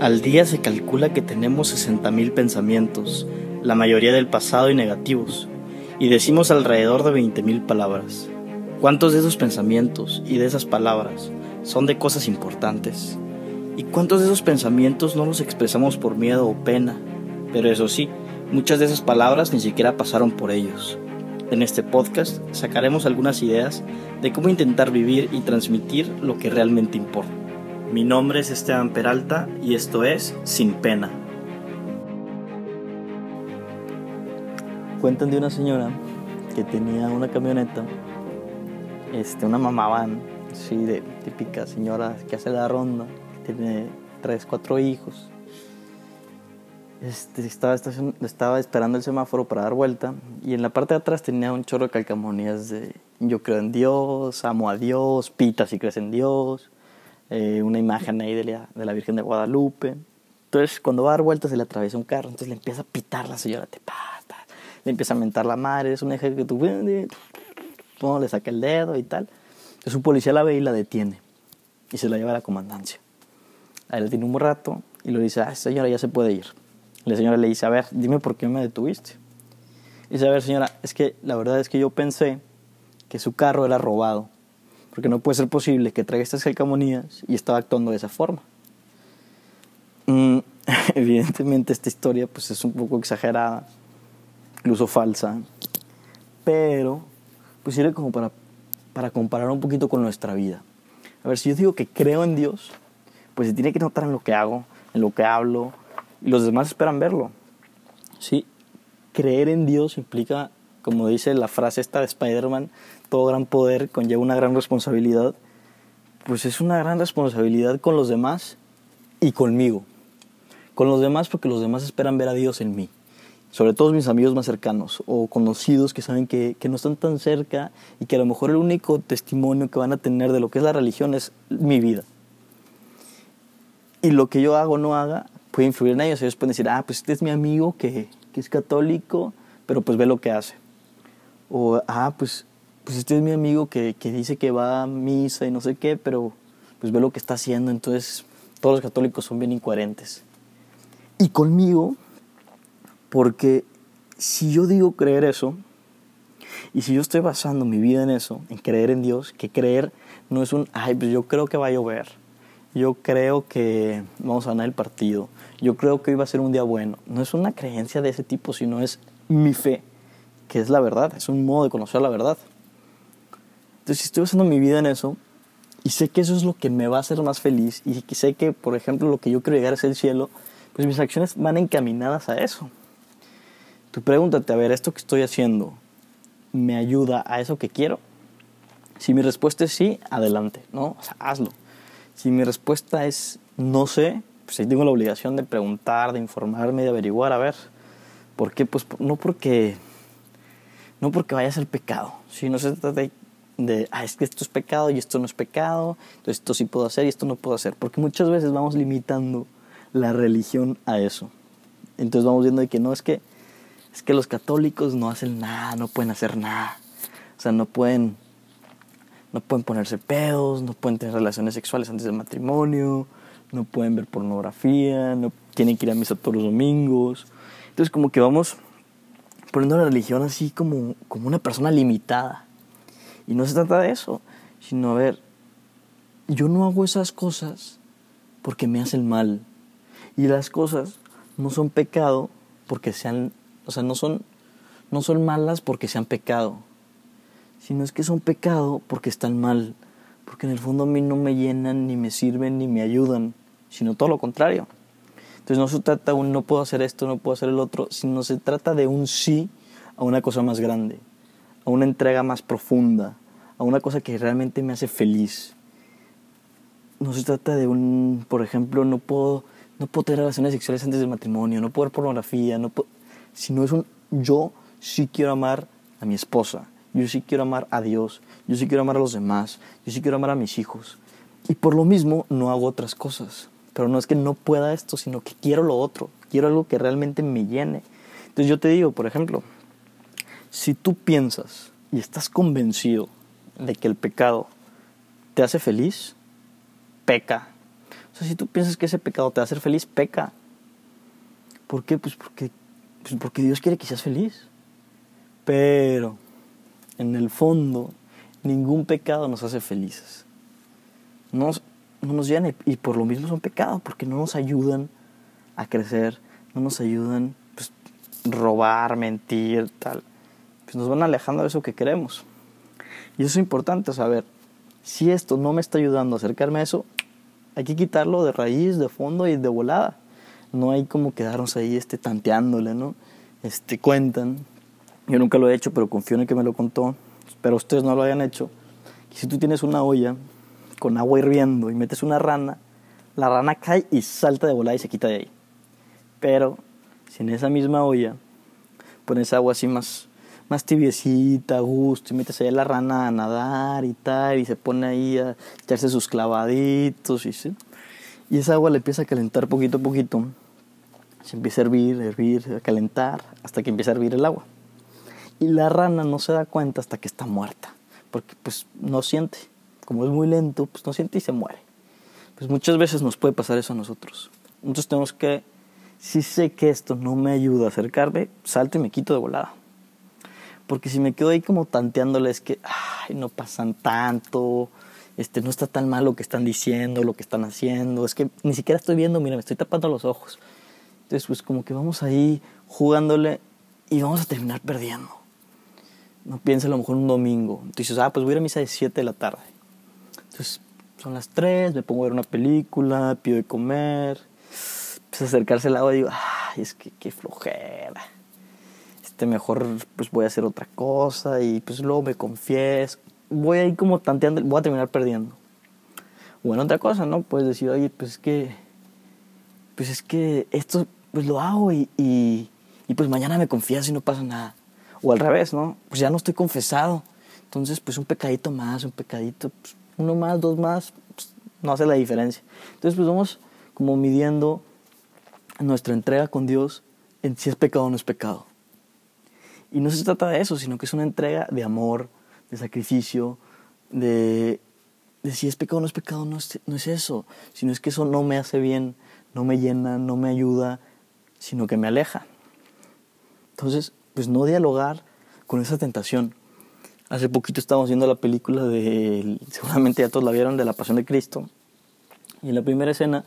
Al día se calcula que tenemos 60.000 pensamientos, la mayoría del pasado y negativos, y decimos alrededor de 20.000 palabras. ¿Cuántos de esos pensamientos y de esas palabras son de cosas importantes? ¿Y cuántos de esos pensamientos no los expresamos por miedo o pena? Pero eso sí, muchas de esas palabras ni siquiera pasaron por ellos. En este podcast sacaremos algunas ideas de cómo intentar vivir y transmitir lo que realmente importa. Mi nombre es Esteban Peralta y esto es Sin Pena. Cuentan de una señora que tenía una camioneta, este, una mamá van, sí, de típica señora que hace la ronda, que tiene tres, cuatro hijos. Este, estaba, estaba esperando el semáforo para dar vuelta y en la parte de atrás tenía un chorro de calcamonías de yo creo en Dios, amo a Dios, pita si crees en Dios, eh, una imagen ahí de la, de la, Virgen de Guadalupe. Entonces, cuando va a dar vueltas, se le atraviesa un carro, entonces le empieza a pitar la señora, te pata, le empieza a mentar la madre, es un eje que tú, no, le saca el dedo y tal. Entonces, un policía la ve y la detiene y se la lleva a la comandancia. Ahí le tiene un rato y le dice, ah, señora, ya se puede ir. La señora le dice, a ver, dime por qué me detuviste. Y dice, a ver, señora, es que la verdad es que yo pensé que su carro era robado porque no puede ser posible que traiga estas calcamonías y estaba actuando de esa forma. Mm, evidentemente esta historia pues es un poco exagerada, incluso falsa, pero pues sirve como para, para comparar un poquito con nuestra vida. A ver, si yo digo que creo en Dios, pues se tiene que notar en lo que hago, en lo que hablo, y los demás esperan verlo. Sí, creer en Dios implica como dice la frase esta de Spider-Man, todo gran poder conlleva una gran responsabilidad, pues es una gran responsabilidad con los demás y conmigo. Con los demás porque los demás esperan ver a Dios en mí. Sobre todo mis amigos más cercanos o conocidos que saben que, que no están tan cerca y que a lo mejor el único testimonio que van a tener de lo que es la religión es mi vida. Y lo que yo hago o no haga puede influir en ellos. Ellos pueden decir, ah, pues este es mi amigo que, que es católico, pero pues ve lo que hace o, ah, pues, pues este es mi amigo que, que dice que va a misa y no sé qué, pero pues ve lo que está haciendo, entonces todos los católicos son bien incoherentes. Y conmigo, porque si yo digo creer eso, y si yo estoy basando mi vida en eso, en creer en Dios, que creer no es un, ay, pues yo creo que va a llover, yo creo que vamos a ganar el partido, yo creo que hoy va a ser un día bueno, no es una creencia de ese tipo, sino es mi fe que es la verdad, es un modo de conocer la verdad. Entonces, si estoy basando mi vida en eso, y sé que eso es lo que me va a hacer más feliz, y sé que, por ejemplo, lo que yo quiero llegar es el cielo, pues mis acciones van encaminadas a eso. Tú pregúntate, a ver, ¿esto que estoy haciendo me ayuda a eso que quiero? Si mi respuesta es sí, adelante, ¿no? O sea, hazlo. Si mi respuesta es no sé, pues ahí tengo la obligación de preguntar, de informarme, de averiguar, a ver. ¿Por qué? Pues no porque no porque vaya a ser pecado, sino se trata de, de, ah, es que esto es pecado y esto no es pecado, entonces esto sí puedo hacer y esto no puedo hacer, porque muchas veces vamos limitando la religión a eso. Entonces vamos viendo de que no, es que, es que los católicos no hacen nada, no pueden hacer nada, o sea, no pueden, no pueden ponerse pedos, no pueden tener relaciones sexuales antes del matrimonio, no pueden ver pornografía, no tienen que ir a misa todos los domingos. Entonces como que vamos poniendo la religión así como, como una persona limitada. Y no se trata de eso, sino a ver, yo no hago esas cosas porque me hacen mal. Y las cosas no son pecado porque sean, o sea, no son, no son malas porque sean pecado, sino es que son pecado porque están mal, porque en el fondo a mí no me llenan, ni me sirven, ni me ayudan, sino todo lo contrario. Entonces no se trata de un no puedo hacer esto, no puedo hacer el otro, sino se trata de un sí a una cosa más grande, a una entrega más profunda, a una cosa que realmente me hace feliz. No se trata de un, por ejemplo, no puedo, no puedo tener relaciones sexuales antes del matrimonio, no puedo ver pornografía, no puedo, sino es un yo sí quiero amar a mi esposa, yo sí quiero amar a Dios, yo sí quiero amar a los demás, yo sí quiero amar a mis hijos. Y por lo mismo no hago otras cosas. Pero no es que no pueda esto, sino que quiero lo otro. Quiero algo que realmente me llene. Entonces yo te digo, por ejemplo, si tú piensas y estás convencido de que el pecado te hace feliz, peca. O sea, si tú piensas que ese pecado te va a hacer feliz, peca. ¿Por qué? Pues porque, pues porque Dios quiere que seas feliz. Pero, en el fondo, ningún pecado nos hace felices. No, no nos llenan y por lo mismo son pecados, porque no nos ayudan a crecer, no nos ayudan pues, robar, mentir, tal. Pues nos van alejando de eso que queremos. Y eso es importante saber. Si esto no me está ayudando a acercarme a eso, hay que quitarlo de raíz, de fondo y de volada. No hay como quedarnos ahí este, tanteándole, ¿no? Este, cuentan. Yo nunca lo he hecho, pero confío en que me lo contó. Pero ustedes no lo hayan hecho. Y si tú tienes una olla con agua hirviendo y metes una rana, la rana cae y salta de volada y se quita de ahí. Pero si en esa misma olla pones agua así más, más tibiecita, a gusto, y metes ahí a la rana a nadar y tal, y se pone ahí a echarse sus clavaditos, y, ¿sí? y esa agua le empieza a calentar poquito a poquito, se empieza a hervir, hervir, a calentar, hasta que empieza a hervir el agua. Y la rana no se da cuenta hasta que está muerta, porque pues no siente, como es muy lento, pues no siente y se muere. Pues muchas veces nos puede pasar eso a nosotros. Entonces tenemos que si sé que esto no me ayuda a acercarme, salto y me quito de volada. Porque si me quedo ahí como tanteándole es que, ay, no pasan tanto, este, no está tan mal lo que están diciendo, lo que están haciendo, es que ni siquiera estoy viendo, mira, me estoy tapando los ojos. Entonces, pues como que vamos ahí jugándole y vamos a terminar perdiendo. No piensa a lo mejor un domingo. Entonces, ah, pues voy a ir a misa de 7 de la tarde. Entonces, son las 3, me pongo a ver una película, pido de comer, pues, acercarse al agua y digo, ay, es que qué flojera. Este, mejor pues voy a hacer otra cosa y pues luego me confieso. Voy ahí como tanteando, voy a terminar perdiendo. Bueno, otra cosa, ¿no? Puedes decir, oye, pues es que, pues es que esto pues lo hago y, y, pues mañana me confieso y no pasa nada. O al revés, ¿no? Pues ya no estoy confesado. Entonces, pues un pecadito más, un pecadito, pues, uno más, dos más, pues, no hace la diferencia. Entonces, pues vamos como midiendo nuestra entrega con Dios en si es pecado o no es pecado. Y no se trata de eso, sino que es una entrega de amor, de sacrificio, de, de si es pecado o no es pecado, no es, no es eso, sino es que eso no me hace bien, no me llena, no me ayuda, sino que me aleja. Entonces, pues no dialogar con esa tentación. Hace poquito estábamos viendo la película de, seguramente ya todos la vieron, de la Pasión de Cristo. Y en la primera escena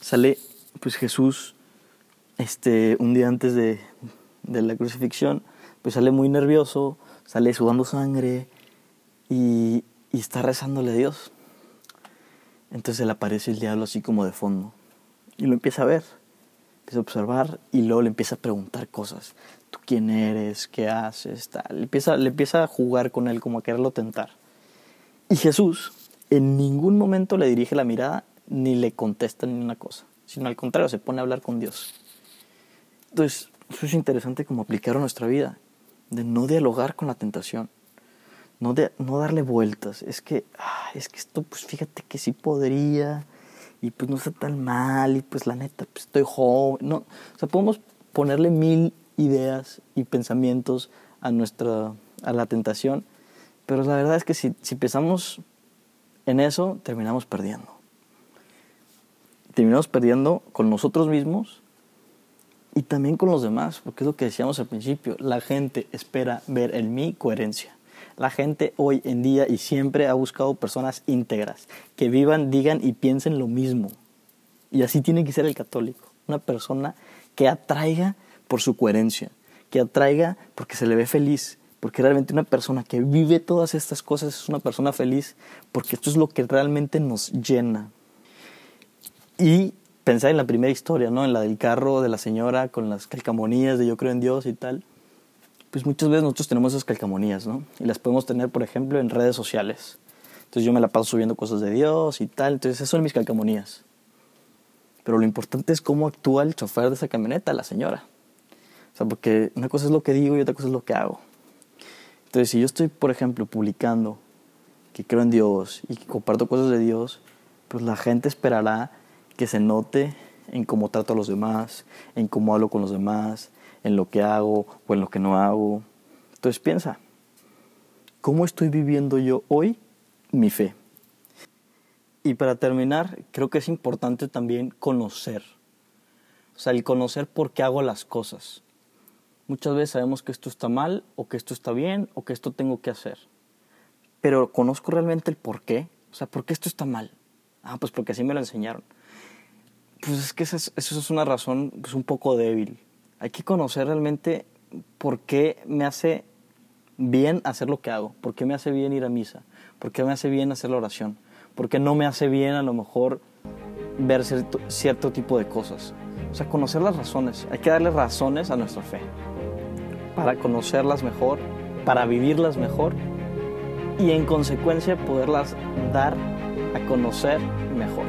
sale pues Jesús este, un día antes de, la crucifixión, pues sale muy nervioso, sale sudando sangre y, está rezándole a Dios. Entonces le aparece el diablo así como de fondo y lo empieza a ver, empieza a observar y luego le empieza a preguntar cosas. ¿Tú quién eres? ¿Qué haces? Tal. Le, empieza, le empieza a jugar con él como a quererlo tentar. Y Jesús en ningún momento le dirige la mirada ni le contesta ni una cosa, sino al contrario, se pone a hablar con Dios. Entonces, eso es interesante como aplicar a nuestra vida, de no dialogar con la tentación, no, de, no darle vueltas. Es que, ah, es que esto, pues fíjate que sí podría, y pues no está tan mal, y pues la neta, pues estoy joven. No, o sea, podemos ponerle mil ideas y pensamientos a, nuestra, a la tentación, pero la verdad es que si, si pensamos en eso, terminamos perdiendo. Terminamos perdiendo con nosotros mismos y también con los demás, porque es lo que decíamos al principio, la gente espera ver en mí coherencia. La gente hoy en día y siempre ha buscado personas íntegras, que vivan, digan y piensen lo mismo. Y así tiene que ser el católico, una persona que atraiga por su coherencia, que atraiga porque se le ve feliz, porque realmente una persona que vive todas estas cosas es una persona feliz, porque esto es lo que realmente nos llena. Y pensar en la primera historia, ¿no? En la del carro de la señora con las calcamonías de yo creo en Dios y tal. Pues muchas veces nosotros tenemos esas calcamonías, ¿no? Y las podemos tener, por ejemplo, en redes sociales. Entonces yo me la paso subiendo cosas de Dios y tal. Entonces esas son mis calcamonías. Pero lo importante es cómo actúa el chofer de esa camioneta, la señora. O sea, porque una cosa es lo que digo y otra cosa es lo que hago. Entonces, si yo estoy, por ejemplo, publicando que creo en Dios y que comparto cosas de Dios, pues la gente esperará que se note en cómo trato a los demás, en cómo hablo con los demás, en lo que hago o en lo que no hago. Entonces piensa, ¿cómo estoy viviendo yo hoy mi fe? Y para terminar, creo que es importante también conocer. O sea, el conocer por qué hago las cosas. Muchas veces sabemos que esto está mal, o que esto está bien, o que esto tengo que hacer. Pero conozco realmente el por qué. O sea, ¿por qué esto está mal? Ah, pues porque así me lo enseñaron. Pues es que eso es una razón pues, un poco débil. Hay que conocer realmente por qué me hace bien hacer lo que hago, por qué me hace bien ir a misa, por qué me hace bien hacer la oración, por qué no me hace bien a lo mejor ver cierto, cierto tipo de cosas. O sea, conocer las razones. Hay que darle razones a nuestra fe para conocerlas mejor, para vivirlas mejor y en consecuencia poderlas dar a conocer mejor.